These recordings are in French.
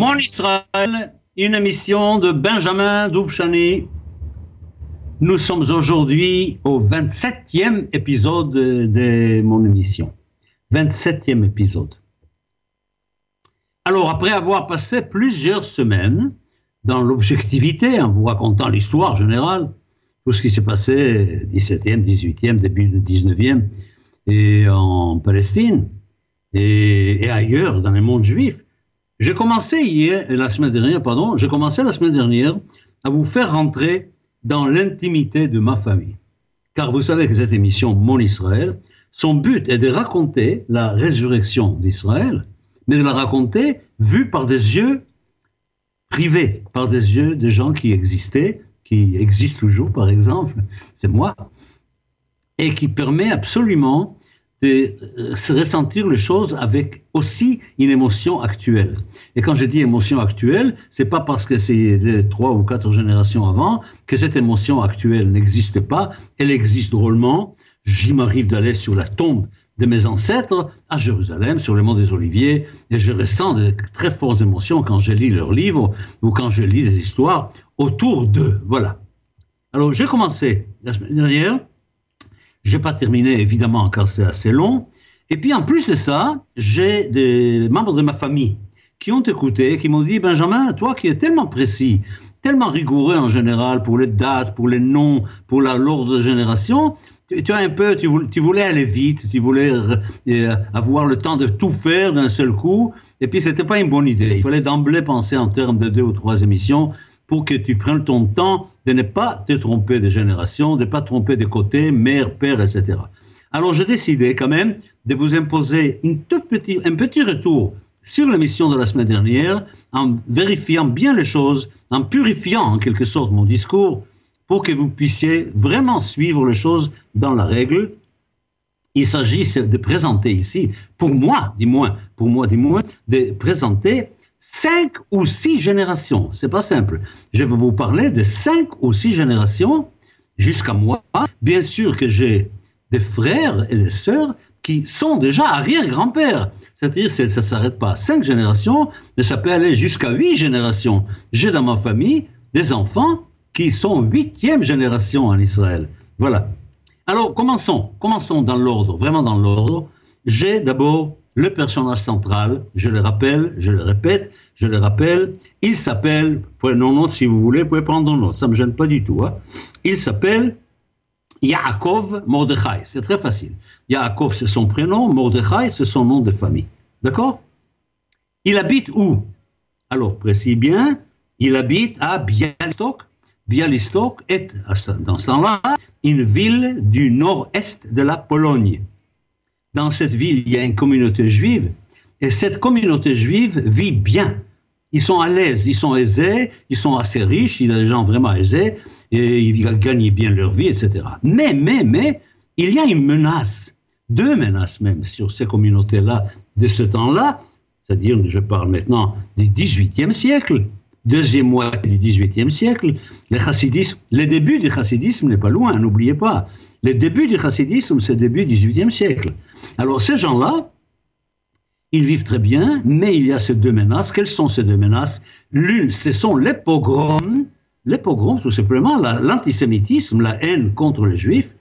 Mon Israël, une émission de Benjamin Doufchani. Nous sommes aujourd'hui au 27e épisode de mon émission. 27e épisode. Alors, après avoir passé plusieurs semaines dans l'objectivité, en vous racontant l'histoire générale, tout ce qui s'est passé 17e, 18e, début du 19e, et en Palestine, et, et ailleurs dans le monde juif, j'ai commencé hier, la semaine dernière, pardon, j'ai commencé la semaine dernière à vous faire rentrer dans l'intimité de ma famille. Car vous savez que cette émission Mon Israël, son but est de raconter la résurrection d'Israël, mais de la raconter vue par des yeux privés, par des yeux de gens qui existaient, qui existent toujours, par exemple, c'est moi, et qui permet absolument de euh, se ressentir les choses avec aussi une émotion actuelle. Et quand je dis émotion actuelle, c'est pas parce que c'est trois ou quatre générations avant que cette émotion actuelle n'existe pas. Elle existe drôlement. J'y m'arrive d'aller sur la tombe de mes ancêtres à Jérusalem, sur le mont des Oliviers, et je ressens de très fortes émotions quand je lis leurs livres ou quand je lis des histoires autour d'eux. Voilà. Alors, j'ai commencé la semaine dernière je n'ai pas terminé, évidemment, car c'est assez long. Et puis, en plus de ça, j'ai des membres de ma famille qui ont écouté, qui m'ont dit, Benjamin, toi qui es tellement précis, tellement rigoureux en général pour les dates, pour les noms, pour l'ordre de génération, tu, as un peu, tu voulais, aller vite, tu voulais euh, avoir le temps de tout faire d'un seul coup, et puis c'était pas une bonne idée. Il fallait d'emblée penser en termes de deux ou trois émissions pour que tu prennes ton temps de ne pas te tromper de génération, de ne pas tromper de côté, mère, père, etc. Alors j'ai décidé quand même de vous imposer une toute petite, un petit retour sur l'émission de la semaine dernière, en vérifiant bien les choses, en purifiant en quelque sorte mon discours, pour que vous puissiez vraiment suivre les choses dans la règle. Il s'agit de présenter ici, pour moi, dis-moi, pour moi, dis-moi, de présenter cinq ou six générations. C'est pas simple. Je vais vous parler de cinq ou six générations jusqu'à moi. Bien sûr que j'ai des frères et des sœurs qui sont déjà arrière-grands-pères. C'est-à-dire que ça ne s'arrête pas à cinq générations, mais ça peut aller jusqu'à huit générations. J'ai dans ma famille des enfants qui sont huitième génération en Israël. Voilà. Alors, commençons. Commençons dans l'ordre, vraiment dans l'ordre. J'ai d'abord le personnage central, je le rappelle, je le répète, je le rappelle, il s'appelle, prenez note si vous voulez, vous pouvez prendre note, ça ne me gêne pas du tout. Hein. Il s'appelle Yaakov Mordechai, c'est très facile. Yaakov, c'est son prénom, Mordechai, c'est son nom de famille. D'accord? Il habite où? Alors, précis bien, il habite à Bialystok. Bialystok est, dans ce temps-là, une ville du nord-est de la Pologne dans cette ville, il y a une communauté juive, et cette communauté juive vit bien. Ils sont à l'aise, ils sont aisés, ils sont assez riches, il y a des gens vraiment aisés, et ils gagnent bien leur vie, etc. Mais, mais, mais, il y a une menace, deux menaces même sur ces communautés-là de ce temps-là, c'est-à-dire, je parle maintenant du XVIIIe siècle, deuxième moitié du XVIIIe siècle, le chassidisme, le début du chassidisme n'est pas loin, n'oubliez pas. Le début du chassidisme, c'est début du XVIIIe siècle. Alors ces gens-là, ils vivent très bien, mais il y a ces deux menaces. Quelles sont ces deux menaces? L'une, ce sont les pogroms, les pogroms tout simplement, l'antisémitisme, la, haine contre les juifs,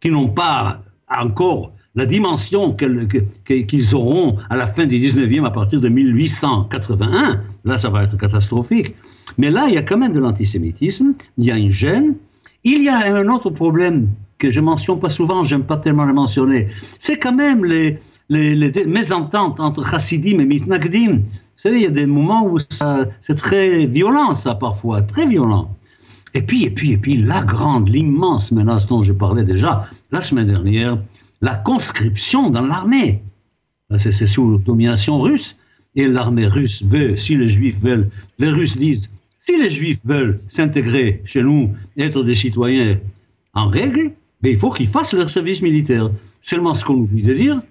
qui n'ont pas encore la dimension qu'ils auront à la fin du 19e, à partir de 1881. Là, ça va être catastrophique. Mais là, il y a quand même de l'antisémitisme, il y a une gêne. Il y a un autre problème que je mentionne pas souvent, j'aime pas tellement le mentionner, c'est quand même les, les, les, mésententes entre chassidim et mitnagdim. Vous savez, il y a des moments où c'est très violent, ça, parfois, très violent. Et puis, et puis, et puis, la grande, l'immense menace dont je parlais déjà la semaine dernière, la conscription dans l'armée. C'est sous domination russe. Et l'armée russe veut, si les juifs veulent, les Russes disent, si les juifs veulent s'intégrer chez nous, être des citoyens en règle, mais il faut qu'ils fassent leur service militaire. Seulement, ce qu'on oublie de dire,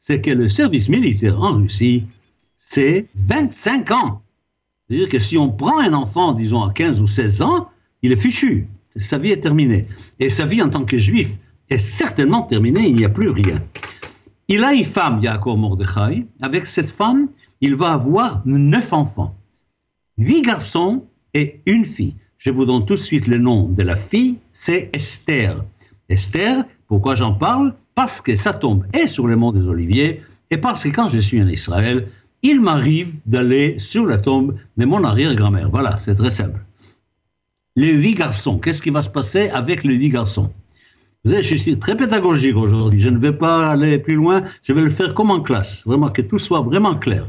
c'est que le service militaire en Russie, c'est 25 ans. C'est-à-dire que si on prend un enfant, disons, à 15 ou 16 ans, il est fichu. Sa vie est terminée. Et sa vie en tant que juif est certainement terminée, il n'y a plus rien. Il a une femme, Yaakov Mordechai. Avec cette femme, il va avoir neuf enfants. huit garçons et une fille. Je vous donne tout de suite le nom de la fille, c'est Esther. Esther, pourquoi j'en parle? Parce que ça tombe et sur le mont des Oliviers, et parce que quand je suis en Israël, il m'arrive d'aller sur la tombe de mon arrière-grand-mère. Voilà, c'est très simple. Les huit garçons, qu'est-ce qui va se passer avec les huit garçons? Vous savez, je suis très pédagogique aujourd'hui. Je ne vais pas aller plus loin. Je vais le faire comme en classe. Vraiment, que tout soit vraiment clair.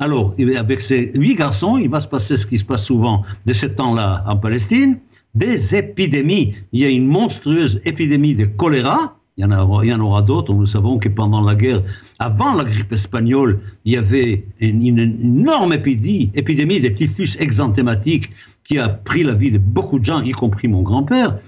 Alors, avec ces huit garçons, il va se passer ce qui se passe souvent de ce temps-là en Palestine des épidémies. Il y a une monstrueuse épidémie de choléra il y en, en aura d'autres. Nous savons que pendant la guerre, avant la grippe espagnole, il y avait une, une énorme épidémie, épidémie de typhus exanthématique qui a pris la vie de beaucoup de gens, y compris mon grand-père.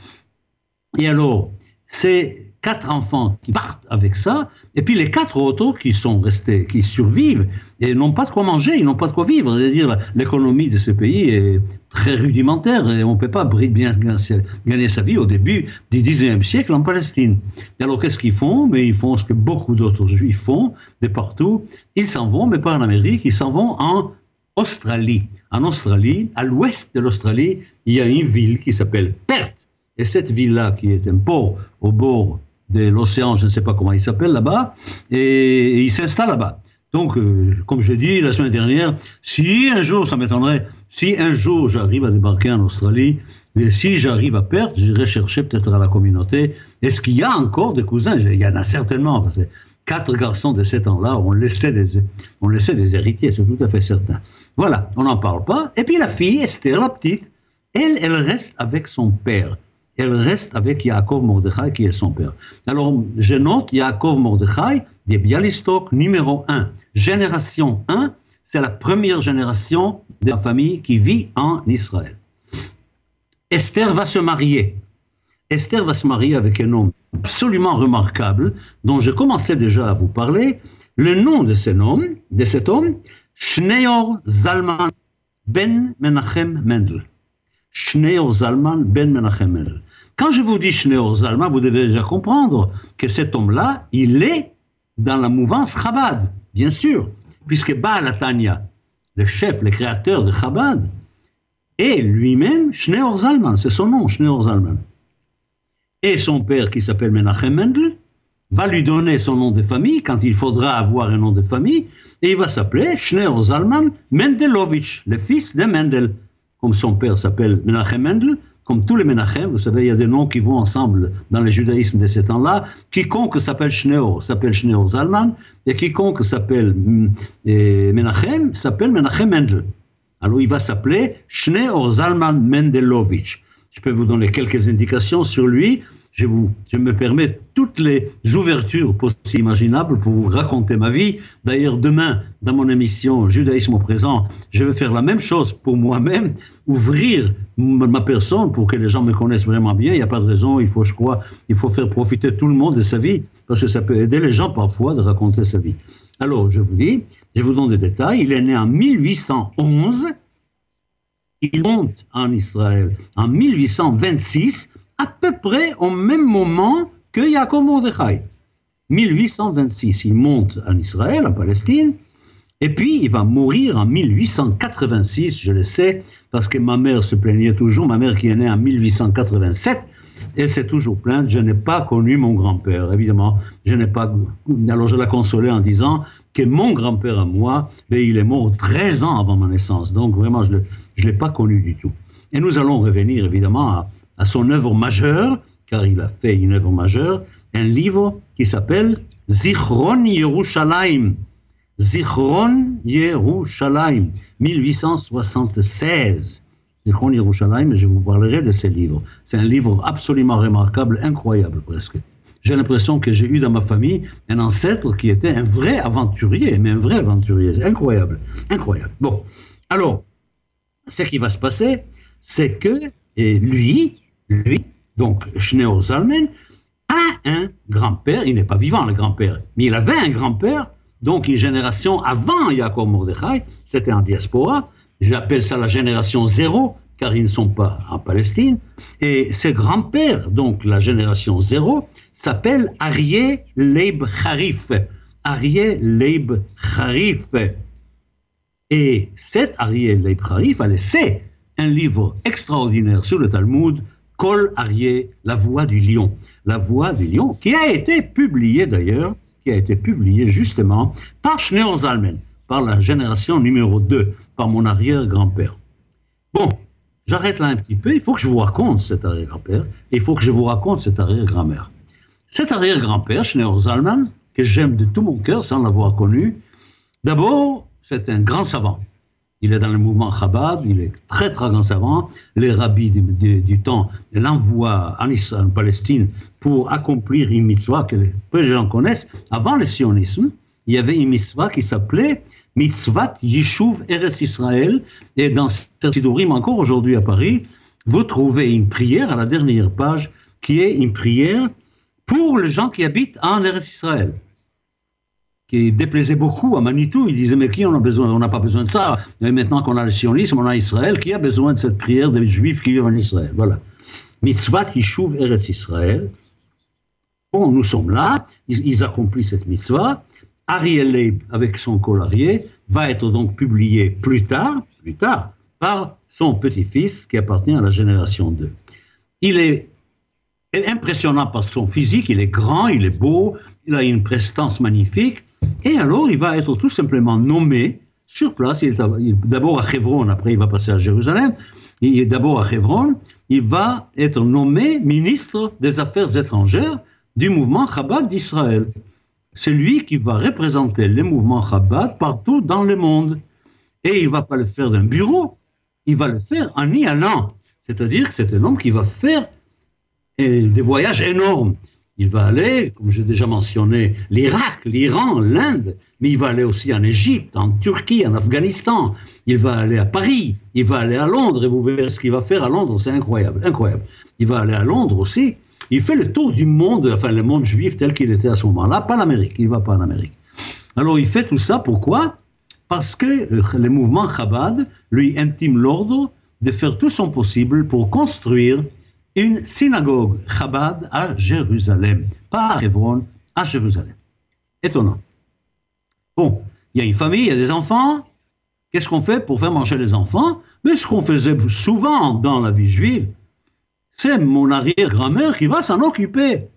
Et alors, c'est quatre enfants qui partent avec ça, et puis les quatre autres qui sont restés, qui survivent, et n'ont pas de quoi manger, ils n'ont pas de quoi vivre. C'est-à-dire, l'économie de ce pays est très rudimentaire, et on ne peut pas bien gagner sa vie au début du 19e siècle en Palestine. Et alors, qu'est-ce qu'ils font? Mais ils font ce que beaucoup d'autres juifs font, de partout. Ils s'en vont, mais pas en Amérique, ils s'en vont en Australie. En Australie, à l'ouest de l'Australie, il y a une ville qui s'appelle Perth. Et cette ville-là, qui est un port au bord de l'océan, je ne sais pas comment il s'appelle là-bas, et il s'installe là-bas. Donc, euh, comme je dis la semaine dernière, si un jour, ça m'étonnerait, si un jour j'arrive à débarquer en Australie, et si j'arrive à perdre, j'irai chercher peut-être à la communauté, est-ce qu'il y a encore des cousins? Il y en a certainement, parce que quatre garçons de ces temps-là ont laissé des, ont laissé des héritiers, c'est tout à fait certain. Voilà, on n'en parle pas. Et puis la fille, Esther, la petite, elle, elle reste avec son père elle reste avec Yaakov Mordechai qui est son père. Alors, je note Yaakov Mordechai des Bialystok numéro 1. Génération 1, c'est la première génération de la famille qui vit en Israël. Esther va se marier. Esther va se marier avec un homme absolument remarquable dont je commençais déjà à vous parler. Le nom de cet homme, de cet homme, Schneor Zalman ben Menachem Mendel. Schneor Zalman ben Menachem. Quand je vous dis Schneor Zalman, vous devez déjà comprendre que cet homme-là, il est dans la mouvance Chabad, bien sûr, puisque Baal Tanya, le chef, le créateur de Chabad, est lui-même Schneor Zalman, c'est son nom, Schneor Zalman. Et son père, qui s'appelle Menachem Mendel, va lui donner son nom de famille quand il faudra avoir un nom de famille, et il va s'appeler Schneor Zalman Mendelovitch, le fils de Mendel. Comme son père s'appelle Menachem Mendel, comme tous les Menachem, vous savez, il y a des noms qui vont ensemble dans le judaïsme de ces temps-là. Quiconque s'appelle Schneor s'appelle Schneor Zalman, et quiconque s'appelle mm, Menachem s'appelle Menachem Mendel. Alors il va s'appeler Schneor Zalman Mendelovitch. Je peux vous donner quelques indications sur lui je, vous, je me permets toutes les ouvertures possibles imaginables pour vous raconter ma vie. D'ailleurs, demain, dans mon émission Judaïsme au présent, je vais faire la même chose pour moi-même, ouvrir ma personne pour que les gens me connaissent vraiment bien. Il n'y a pas de raison, il faut, je crois, il faut faire profiter tout le monde de sa vie, parce que ça peut aider les gens parfois de raconter sa vie. Alors, je vous dis, je vous donne des détails. Il est né en 1811. Il monte en Israël en 1826 à peu près au même moment que Yaakov Mordechai. 1826, il monte en Israël, en Palestine, et puis il va mourir en 1886, je le sais, parce que ma mère se plaignait toujours, ma mère qui est née en 1887, elle s'est toujours plainte, je n'ai pas connu mon grand-père, évidemment, je n'ai pas... Alors je la consolais en disant que mon grand-père à moi, ben, il est mort 13 ans avant ma naissance, donc vraiment je ne l'ai pas connu du tout. Et nous allons revenir évidemment à, à son œuvre majeure, car il a fait une œuvre majeure, un livre qui s'appelle Zichron Yerushalayim. Zichron Yerushalayim, 1876. Zichron Yerushalayim, je vous parlerai de ce livre. C'est un livre absolument remarquable, incroyable presque. J'ai l'impression que j'ai eu dans ma famille un ancêtre qui était un vrai aventurier, mais un vrai aventurier. Incroyable, incroyable. Bon, alors, ce qui va se passer, c'est que lui, lui, donc Schneor Zalman, a un grand-père, il n'est pas vivant le grand-père, mais il avait un grand-père, donc une génération avant Yaakov Mordechai, c'était en diaspora, j'appelle ça la génération zéro, car ils ne sont pas en Palestine, et ce grand-père, donc la génération zéro, s'appelle Arié Leib Harif. Arié Leib Harif. Et cet Ariel Leib Harif a laissé un livre extraordinaire sur le Talmud, Kol Arié, la voix du lion. La voix du lion, qui a été publié d'ailleurs, qui a été publié justement par Schneor Zalmen, par la génération numéro 2, par mon arrière-grand-père. Bon, j'arrête là un petit peu, il faut que je vous raconte cet arrière-grand-père, il faut que je vous raconte cet arrière-grand-mère. Cet arrière-grand-père, Schneor Zalman, que j'aime de tout mon cœur sans l'avoir connu, d'abord, c'est un grand savant. Il est dans le mouvement Chabad, il est très très grand savant. Les rabbis du, temps l'envoient en, en, Palestine pour accomplir une mitzvah que peu de gens connaissent. Avant le sionisme, il y avait une mitzvah qui s'appelait Mitzvat Yishuv Eretz Israël. Et dans Sidorim, encore aujourd'hui à Paris, vous trouvez une prière à la dernière page qui est une prière pour les gens qui habitent en Eretz Israël qui déplaisait beaucoup à Manitou. Il disait, mais qui on a besoin? On n'a pas besoin de ça. Et maintenant qu'on a le sionisme, on a Israël. Qui a besoin de cette prière des Juifs qui vivent en Israël? Voilà. Mitzvah Yishuv Eretz Israël. Bon, nous sommes là. Ils, accomplissent cette mitzvah. Ariel Leib, avec son colarier, va être donc publié plus tard, plus tard, par son petit-fils qui appartient à la génération 2. Il est impressionnant par son physique, il est grand, il est beau, il a une prestance magnifique, et alors, il va être tout simplement nommé sur place. Il est d'abord à Hebron, après il va passer à Jérusalem. Il est d'abord à Hebron. Il va être nommé ministre des Affaires étrangères du mouvement Chabad d'Israël. C'est lui qui va représenter les mouvements Chabad partout dans le monde. Et il ne va pas le faire d'un bureau, il va le faire en y allant. C'est-à-dire que c'est un homme qui va faire eh, des voyages énormes. Il va aller, comme j'ai déjà mentionné, l'Irak, l'Iran, l'Inde, mais il va aller aussi en Égypte, en Turquie, en Afghanistan. Il va aller à Paris, il va aller à Londres, et vous verrez ce qu'il va faire à Londres, c'est incroyable, incroyable. Il va aller à Londres aussi. Il fait le tour du monde, enfin le monde juif tel qu'il était à ce moment-là, pas l'Amérique, il ne va pas en Amérique. Alors il fait tout ça, pourquoi? Parce que le mouvement Chabad lui intime l'ordre de faire tout son possible pour construire une synagogue Chabad à Jérusalem, pas à Hebron, à Jérusalem. Étonnant. Bon, il y a une famille, il y a des enfants. Qu'est-ce qu'on fait pour faire manger les enfants? Mais ce qu'on faisait souvent dans la vie juive, c'est mon arrière-grand-mère qui va s'en occuper.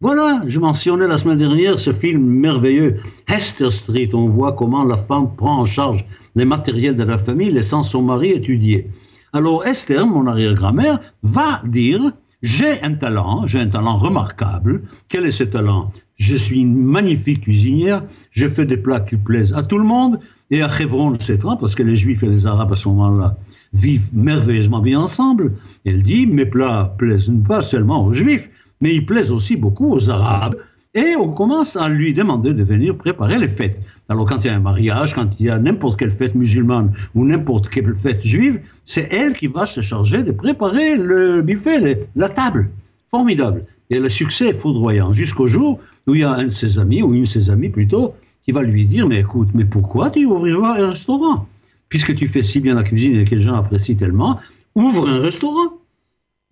Voilà, je mentionnais la semaine dernière ce film merveilleux, Hester Street. On voit comment la femme prend en charge les matériels de la famille, laissant son mari étudier. Alors Esther, mon arrière-grand-mère, va dire j'ai un talent, j'ai un talent remarquable. Quel est ce talent? Je suis une magnifique cuisinière, je fais des plats qui plaisent à tout le monde, et à Hebron, etc., parce que les Juifs et les Arabes à ce moment-là vivent merveilleusement bien ensemble. Elle dit mes plats plaisent pas seulement aux Juifs, mais ils plaisent aussi beaucoup aux Arabes. Et on commence à lui demander de venir préparer les fêtes. Alors quand il y a un mariage, quand il y a n'importe quelle fête musulmane ou n'importe quelle fête juive, c'est elle qui va se charger de préparer le buffet, la table. Formidable. Et le succès est foudroyant, jusqu'au jour où il y a un de ses amis, ou une de ses amies plutôt, qui va lui dire, mais écoute, mais pourquoi tu ouvriras un restaurant? Puisque tu fais si bien la cuisine et que les gens apprécient tellement, ouvre un restaurant.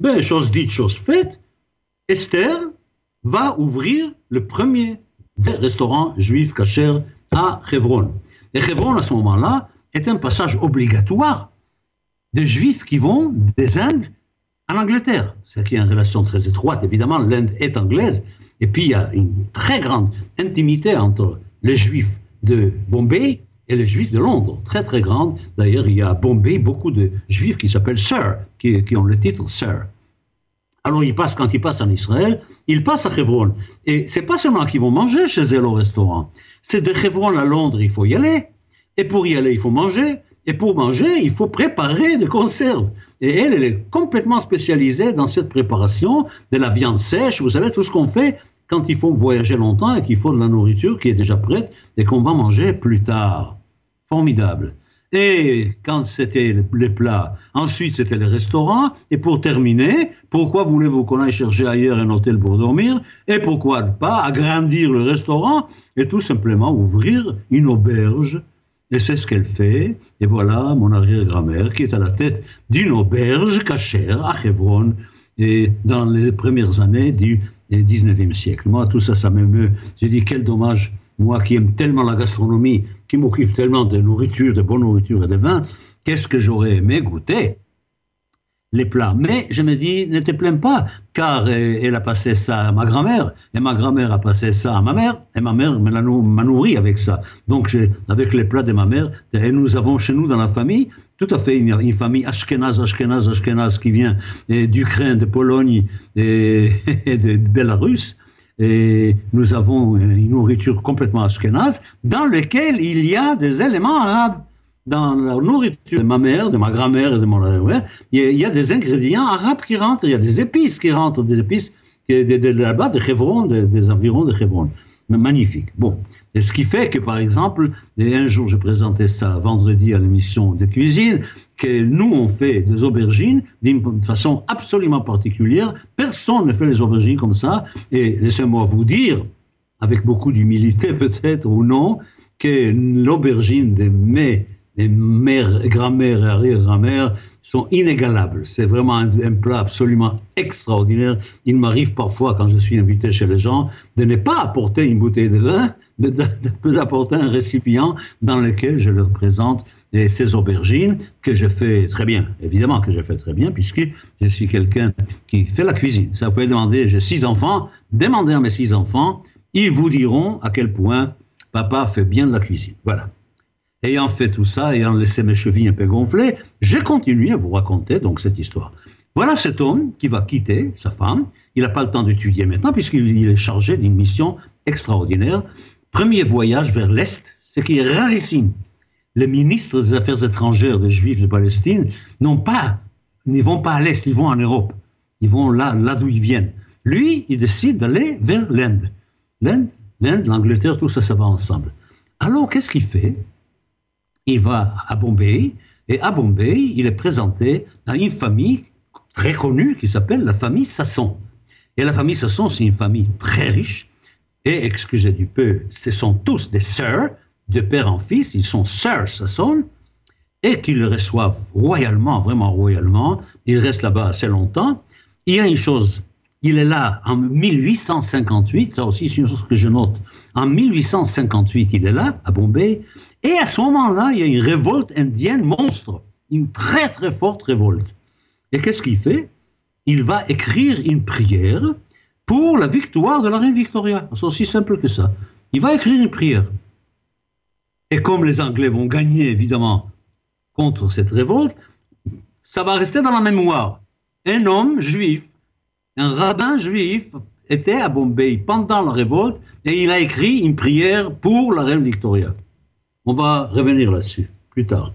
Ben, chose dite, chose faite. Esther va ouvrir le premier restaurant juif cacher à Hebron. Et Hebron, à ce moment-là, est un passage obligatoire des juifs qui vont des Indes en Angleterre. C'est qu'il y a une relation très étroite, évidemment, l'Inde est anglaise, et puis il y a une très grande intimité entre les juifs de Bombay et les juifs de Londres, très très grande. D'ailleurs, il y a à Bombay beaucoup de juifs qui s'appellent Sir, qui, qui ont le titre Sir. Alors, ils passent, quand ils passent en Israël, ils passent à Hebron. Et c'est pas seulement qu'ils vont manger chez eux au restaurant. C'est de Hebron à Londres, il faut y aller. Et pour y aller, il faut manger. Et pour manger, il faut préparer des conserves. Et elle, elle est complètement spécialisée dans cette préparation de la viande sèche. Vous savez, tout ce qu'on fait quand il faut voyager longtemps et qu'il faut de la nourriture qui est déjà prête et qu'on va manger plus tard. Formidable. Et quand c'était les plats, ensuite c'était les restaurants. Et pour terminer, pourquoi voulez-vous qu'on aille chercher ailleurs un hôtel pour dormir Et pourquoi pas agrandir le restaurant et tout simplement ouvrir une auberge? Et c'est ce qu'elle fait. Et voilà mon arrière-grand-mère qui est à la tête d'une auberge cachère à Hebron et dans les premières années du et 19e siècle. Moi, tout ça, ça m'émeut. J'ai dit, quel dommage, moi qui aime tellement la gastronomie, qui m'occupe tellement de nourriture, de bonne nourriture et de vin, qu'est-ce que j'aurais aimé goûter? Les plats. Mais je me dis, ne te plains pas, car euh, elle a passé ça à ma grand-mère, et ma grand-mère a passé ça à ma mère, et ma mère m'a nourri avec ça. Donc, avec les plats de ma mère, et nous avons chez nous dans la famille, tout à fait une, famille ashkenaz, ashkenaz, ashkenaz, qui vient d'Ukraine, de Pologne et, et de Belarus. Et nous avons une nourriture complètement ashkenaz, dans laquelle il y a des éléments arabes dans la nourriture de ma mère, de ma grand-mère et de mon mère, il y, a des ingrédients arabes qui rentrent, il y a des épices qui rentrent, des épices de, de, de là-bas, de Hebron, des environs de Hebron. Magnifique. Bon. Et ce qui fait que, par exemple, un jour, je présentais ça vendredi à l'émission de cuisine, que nous, on fait des aubergines d'une façon absolument particulière. Personne ne fait les aubergines comme ça. Et laissez-moi vous dire, avec beaucoup d'humilité peut-être ou non, que l'aubergine de mai les mères, grand-mères et arrière-grand-mères sont inégalables. C'est vraiment un, plat absolument extraordinaire. Il m'arrive parfois, quand je suis invité chez les gens, de ne pas apporter une bouteille de vin, mais d'apporter un récipient dans lequel je leur présente ces aubergines que je fais très bien. Évidemment que je fais très bien, puisque je suis quelqu'un qui fait la cuisine. Ça, vous pouvez demander, j'ai six enfants, demandez à mes six enfants, ils vous diront à quel point papa fait bien de la cuisine. Voilà. Ayant fait tout ça, ayant laissé mes chevilles un peu gonflées, j'ai continué à vous raconter donc cette histoire. Voilà cet homme qui va quitter sa femme. Il n'a pas le temps d'étudier maintenant puisqu'il est chargé d'une mission extraordinaire. Premier voyage vers l'Est, ce qui est rarissime. Les ministres des Affaires étrangères des Juifs de Palestine n'ont pas, ne vont pas à l'Est, ils vont en Europe. Ils vont là, là d'où ils viennent. Lui, il décide d'aller vers l'Inde. L'Inde, l'Inde, l'Angleterre, tout ça, ça va ensemble. Alors, qu'est-ce qu'il fait? Il va à Bombay, et à Bombay, il est présenté à une famille très connue qui s'appelle la famille Sasson. Et la famille Sasson, c'est une famille très riche, et excusez du peu, ce sont tous des sœurs, de père en fils, ils sont sœurs Sasson, et qu'ils le reçoivent royalement, vraiment royalement. Il reste là-bas assez longtemps. Il y a une chose, il est là en 1858, ça aussi c'est une chose que je note. En 1858, il est là, à Bombay, et à ce moment-là, il y a une révolte indienne monstre, une très très forte révolte. Et qu'est-ce qu'il fait? Il va écrire une prière pour la victoire de la reine Victoria. C'est aussi simple que ça. Il va écrire une prière. Et comme les Anglais vont gagner, évidemment, contre cette révolte, ça va rester dans la mémoire. Un homme juif, un rabbin juif, était à Bombay pendant la révolte et il a écrit une prière pour la reine Victoria. On va revenir là-dessus plus tard.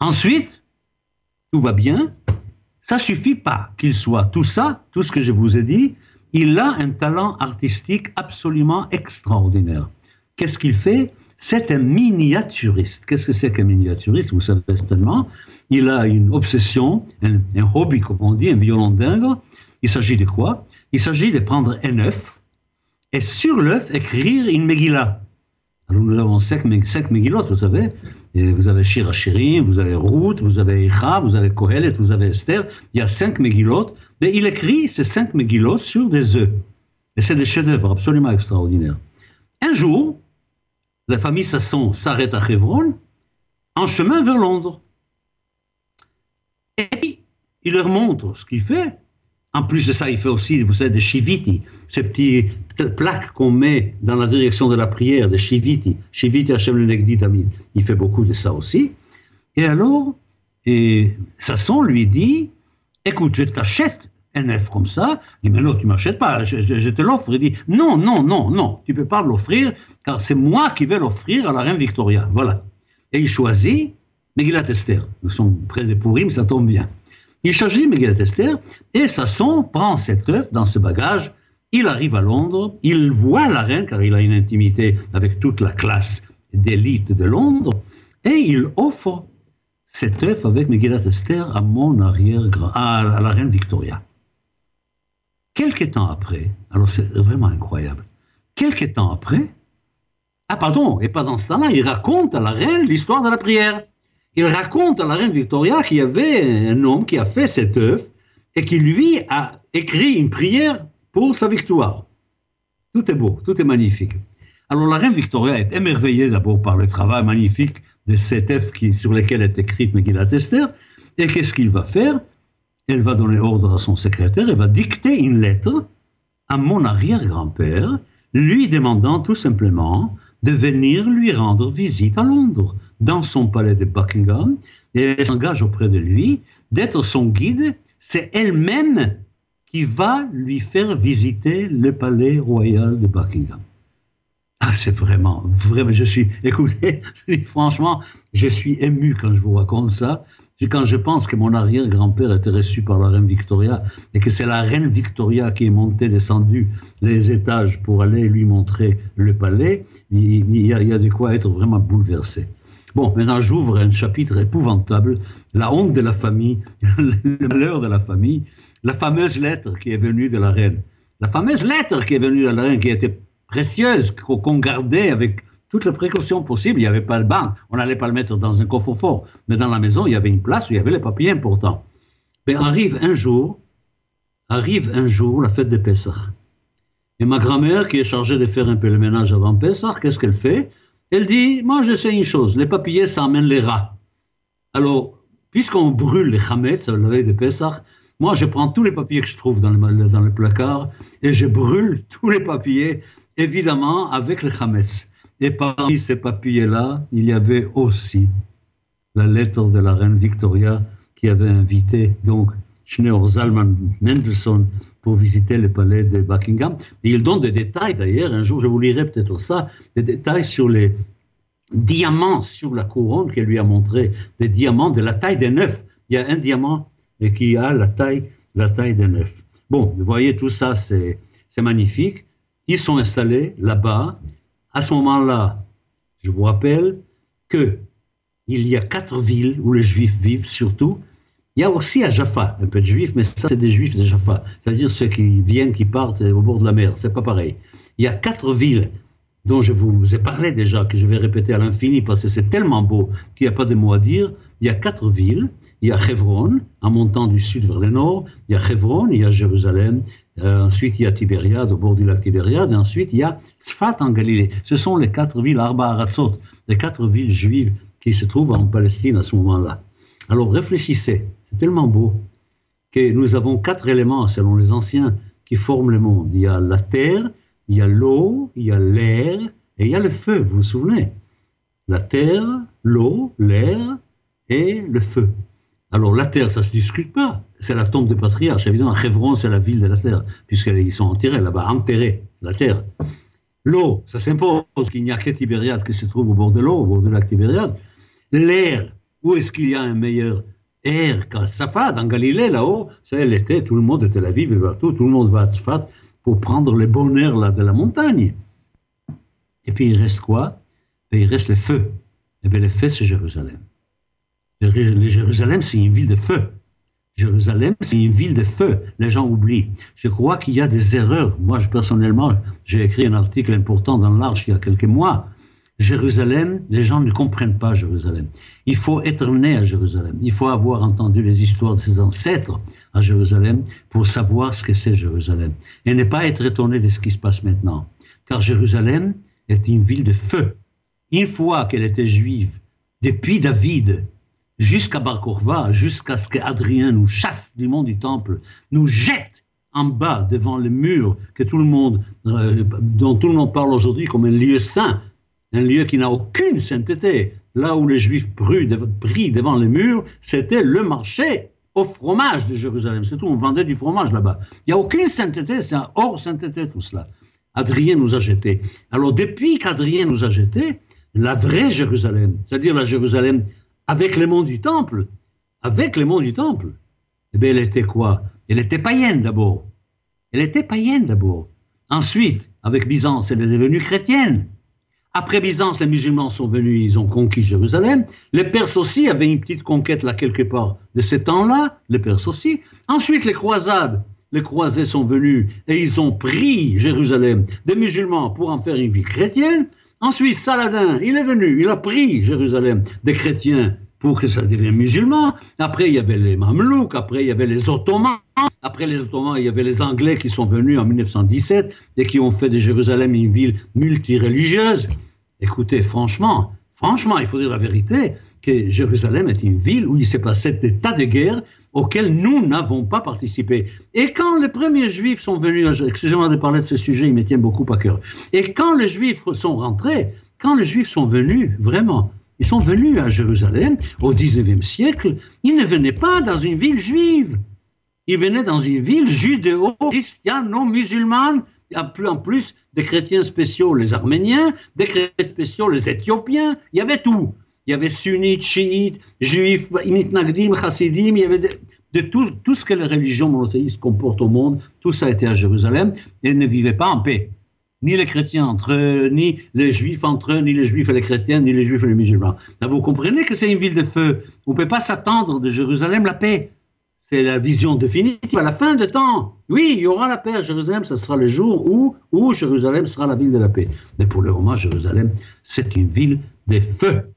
Ensuite, tout va bien. Ça suffit pas qu'il soit tout ça, tout ce que je vous ai dit. Il a un talent artistique absolument extraordinaire. Qu'est-ce qu'il fait? C'est un miniaturiste. Qu'est-ce que c'est qu'un miniaturiste? Vous savez certainement. Il a une obsession, un, hobby, comme on dit, un violon dingue. Il s'agit de quoi? Il s'agit de prendre un œuf et sur l'œuf écrire une Megillah. Alors nous avons cinq, cinq vous savez. Vous avez Shir vous avez Ruth, vous avez Echa, vous avez Kohelet, vous avez Esther. Il y a cinq Megillot. Mais il écrit ces cinq Megillot sur des œufs. Et c'est des chefs-d'œuvre absolument extraordinaires. Un jour, la famille Sasson s'arrête à Hebron, en chemin vers Londres. Et il leur montre ce qu'il fait. En plus de ça, il fait aussi, vous savez, des shiviti, ces petites plaques qu'on met dans la direction de la prière, des shiviti. Shiviti Hashem le Il fait beaucoup de ça aussi. Et alors, Sasson lui dit, écoute, je t'achète un œuf comme ça. Il dit, mais non, tu m'achètes pas, je, te l'offre. Il dit, non, non, non, non, tu peux pas l'offrir, car c'est moi qui vais l'offrir à la reine Victoria. Voilà. Et il choisit Megillat Esther. Nous sommes près de Purim, ça tombe bien. Il choisit Megillat Esther et Sasson prend cet œuf dans ce bagage. Il arrive à Londres, il voit la reine car il a une intimité avec toute la classe d'élite de Londres et il offre cet œuf avec Megillat Esther à mon arrière à la reine Victoria. Quelques temps après, alors c'est vraiment incroyable, quelques temps après, ah pardon, et pas dans ce temps-là, il raconte à la reine l'histoire de la prière. Il raconte à la reine Victoria qu'il y avait un homme qui a fait cet œuf et qui lui a écrit une prière pour sa victoire. Tout est beau, tout est magnifique. Alors la reine Victoria est émerveillée d'abord par le travail magnifique de cet qui, sur lesquels est écrite Megillat Esther. Et qu'est-ce qu'il va faire? Elle va donner ordre à son secrétaire, elle va dicter une lettre à mon arrière-grand-père, lui demandant tout simplement de venir lui rendre visite à Londres, dans son palais de Buckingham, et elle s'engage auprès de lui d'être son guide. C'est elle-même qui va lui faire visiter le palais royal de Buckingham. Ah, c'est vraiment, vraiment, je suis, écoutez, franchement, je suis ému quand je vous raconte ça. Quand je pense que mon arrière-grand-père était reçu par la reine Victoria et que c'est la reine Victoria qui est montée, descendue les étages pour aller lui montrer le palais, il, y, a, il y a de quoi être vraiment bouleversé. Bon, maintenant j'ouvre un chapitre épouvantable, la honte de la famille, le malheur de la famille, la fameuse lettre qui est venue de la reine. La fameuse lettre qui est venue de la reine, qui était précieuse, qu'on gardait avec toutes les précautions possibles. Il n'y avait pas le banc, on n'allait pas le mettre dans un coffre-fort, mais dans la maison, il y avait une place où il y avait les papiers importants. Mais arrive un jour, arrive un jour la fête de Pessah. Et ma grand-mère, qui est chargée de faire un peu le ménage avant Pessah, qu'est-ce qu'elle fait? Elle dit, moi je sais une chose, les papiers, ça amène les rats. Alors, puisqu'on brûle les chametz, la veille de Pessah, moi je prends tous les papiers que je trouve dans le, placard et je brûle tous les papiers, évidemment avec le chametz. Et parmi ces papiers-là, il y avait aussi la lettre de la reine Victoria qui avait invité donc Schneur Zalman Mendelssohn pour visiter le palais de Buckingham. Il donne des détails d'ailleurs, un jour je vous lirai peut-être ça, des détails sur les diamants sur la couronne qu'elle lui a montré, des diamants de la taille des neuf. Il y a un diamant qui a la taille, la taille des neuf. Bon, vous voyez, tout ça, c'est magnifique. Ils sont installés là-bas à ce moment-là, je vous rappelle que il y a quatre villes où les Juifs vivent surtout. Il y a aussi à Jaffa un peu de Juifs, mais ça c'est des Juifs de Jaffa, c'est-à-dire ceux qui viennent, qui partent au bord de la mer. C'est pas pareil. Il y a quatre villes dont je vous ai parlé déjà, que je vais répéter à l'infini parce que c'est tellement beau qu'il n'y a pas de mots à dire. Il y a quatre villes. Il y a Hebron, en montant du sud vers le nord. Il y a Hebron, il y a Jérusalem, euh, ensuite, il y a Tibériade, au bord du lac Tibériade. Et ensuite, il y a Sfat en Galilée. Ce sont les quatre villes, Arba Aratzot, les quatre villes juives qui se trouvent en Palestine à ce moment-là. Alors, réfléchissez. C'est tellement beau que nous avons quatre éléments, selon les anciens, qui forment le monde. Il y a la terre, il y a l'eau, il y a l'air et il y a le feu. Vous vous souvenez La terre, l'eau, l'air et le feu. Alors la terre, ça se discute pas. C'est la tombe des patriarches. Évidemment, Hebron, c'est la ville de la terre, puisqu'ils sont enterrés là-bas, enterrés, la terre. L'eau, ça s'impose qu'il n'y a que Tibériade qui se trouve au bord de l'eau, au bord du lac Tibériade. L'air, où est-ce qu'il y a un meilleur air qu'à Safat, en Galilée, là-haut? C'est l'été, tout le monde était la ville, partout, tout le monde va à Safat pour prendre le bon air là, de la montagne. Et puis il reste quoi? Il reste le feu. Et eh bien le feu, c'est Jérusalem. Jérusalem, c'est une ville de feu. Jérusalem, c'est une ville de feu. Les gens oublient. Je crois qu'il y a des erreurs. Moi, personnellement, j'ai écrit un article important dans l'Arche il y a quelques mois. Jérusalem, les gens ne comprennent pas Jérusalem. Il faut être né à Jérusalem. Il faut avoir entendu les histoires de ses ancêtres à Jérusalem pour savoir ce que c'est Jérusalem. Et ne pas être étonné de ce qui se passe maintenant. Car Jérusalem est une ville de feu. Une fois qu'elle était juive, depuis David, jusqu'à Bar jusqu'à ce qu'Adrien nous chasse du monde du temple, nous jette en bas devant le mur que tout le monde, euh, dont tout le monde parle aujourd'hui comme un lieu saint, un lieu qui n'a aucune sainteté. Là où les Juifs prient devant le mur, c'était le marché au fromage de Jérusalem. C'est tout, on vendait du fromage là-bas. Il n'y a aucune sainteté, c'est hors sainteté tout cela. Adrien nous a jetés. Alors depuis qu'Adrien nous a jetés, la vraie Jérusalem, c'est-à-dire la Jérusalem avec les monts du temple, avec les monts du temple, eh elle était quoi? Elle était païenne d'abord. Elle était païenne d'abord. Ensuite, avec Byzance, elle est devenue chrétienne. Après Byzance, les musulmans sont venus, ils ont conquis Jérusalem. Les Perses aussi avaient une petite conquête là quelque part de ces temps-là, les Perses aussi. Ensuite, les croisades, les croisés sont venus et ils ont pris Jérusalem des musulmans pour en faire une vie chrétienne. Ensuite, Saladin, il est venu, il a pris Jérusalem des chrétiens pour que ça devienne musulman. Après, il y avait les Mamelouks, après, il y avait les Ottomans. Après les Ottomans, il y avait les Anglais qui sont venus en 1917 et qui ont fait de Jérusalem une ville multireligieuse. Écoutez, franchement, franchement, il faut dire la vérité, que Jérusalem est une ville où il s'est passé des tas de guerres auxquelles nous n'avons pas participé. Et quand les premiers juifs sont venus, excusez-moi de parler de ce sujet, il me tient beaucoup à cœur. Et quand les juifs sont rentrés, quand les juifs sont venus, vraiment, ils sont venus à Jérusalem au 19e siècle, ils ne venaient pas dans une ville juive. Ils venaient dans une ville judéo-christiano-musulmane, en plus des chrétiens spéciaux, les Arméniens, des chrétiens spéciaux, les Éthiopiens, il y avait tout. Il y avait sunnites, chiites, juifs, mitnagdim, chassidim, il y avait de, tout, tout, ce que les religions monothéistes comportent au monde, tout ça était à Jérusalem, et ne vivaient pas en paix ni les chrétiens entre eux, ni les juifs entre eux, ni les juifs et les chrétiens, ni les juifs et les musulmans. vous comprenez que c'est une ville de feu? On ne peut pas s'attendre de Jérusalem la paix. C'est la vision définitive. À la fin de temps, oui, il y aura la paix à Jérusalem. Ce sera le jour où, où Jérusalem sera la ville de la paix. Mais pour le moment, Jérusalem, c'est une ville de feu.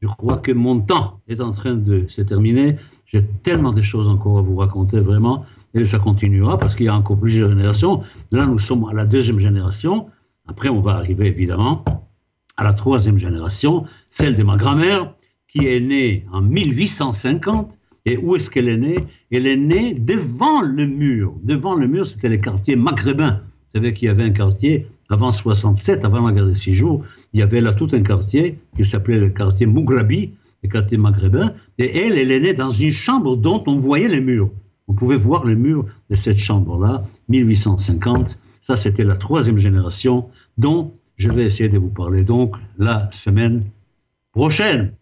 Je crois que mon temps est en train de se terminer. J'ai tellement de choses encore à vous raconter, vraiment et ça continuera parce qu'il y a encore plusieurs générations. Là, nous sommes à la deuxième génération. Après, on va arriver évidemment à la troisième génération, celle de ma grand-mère, qui est née en 1850. Et où est-ce qu'elle est née? Elle est née devant le mur. Devant le mur, c'était le quartier maghrébin. Vous savez qu'il y avait un quartier avant 67, avant la guerre des six jours, il y avait là tout un quartier qui s'appelait le quartier Mougrabi, le quartier maghrébin. Et elle, elle est née dans une chambre dont on voyait les murs. Vous pouvez voir le mur de cette chambre-là, 1850. Ça, c'était la troisième génération dont je vais essayer de vous parler donc la semaine prochaine.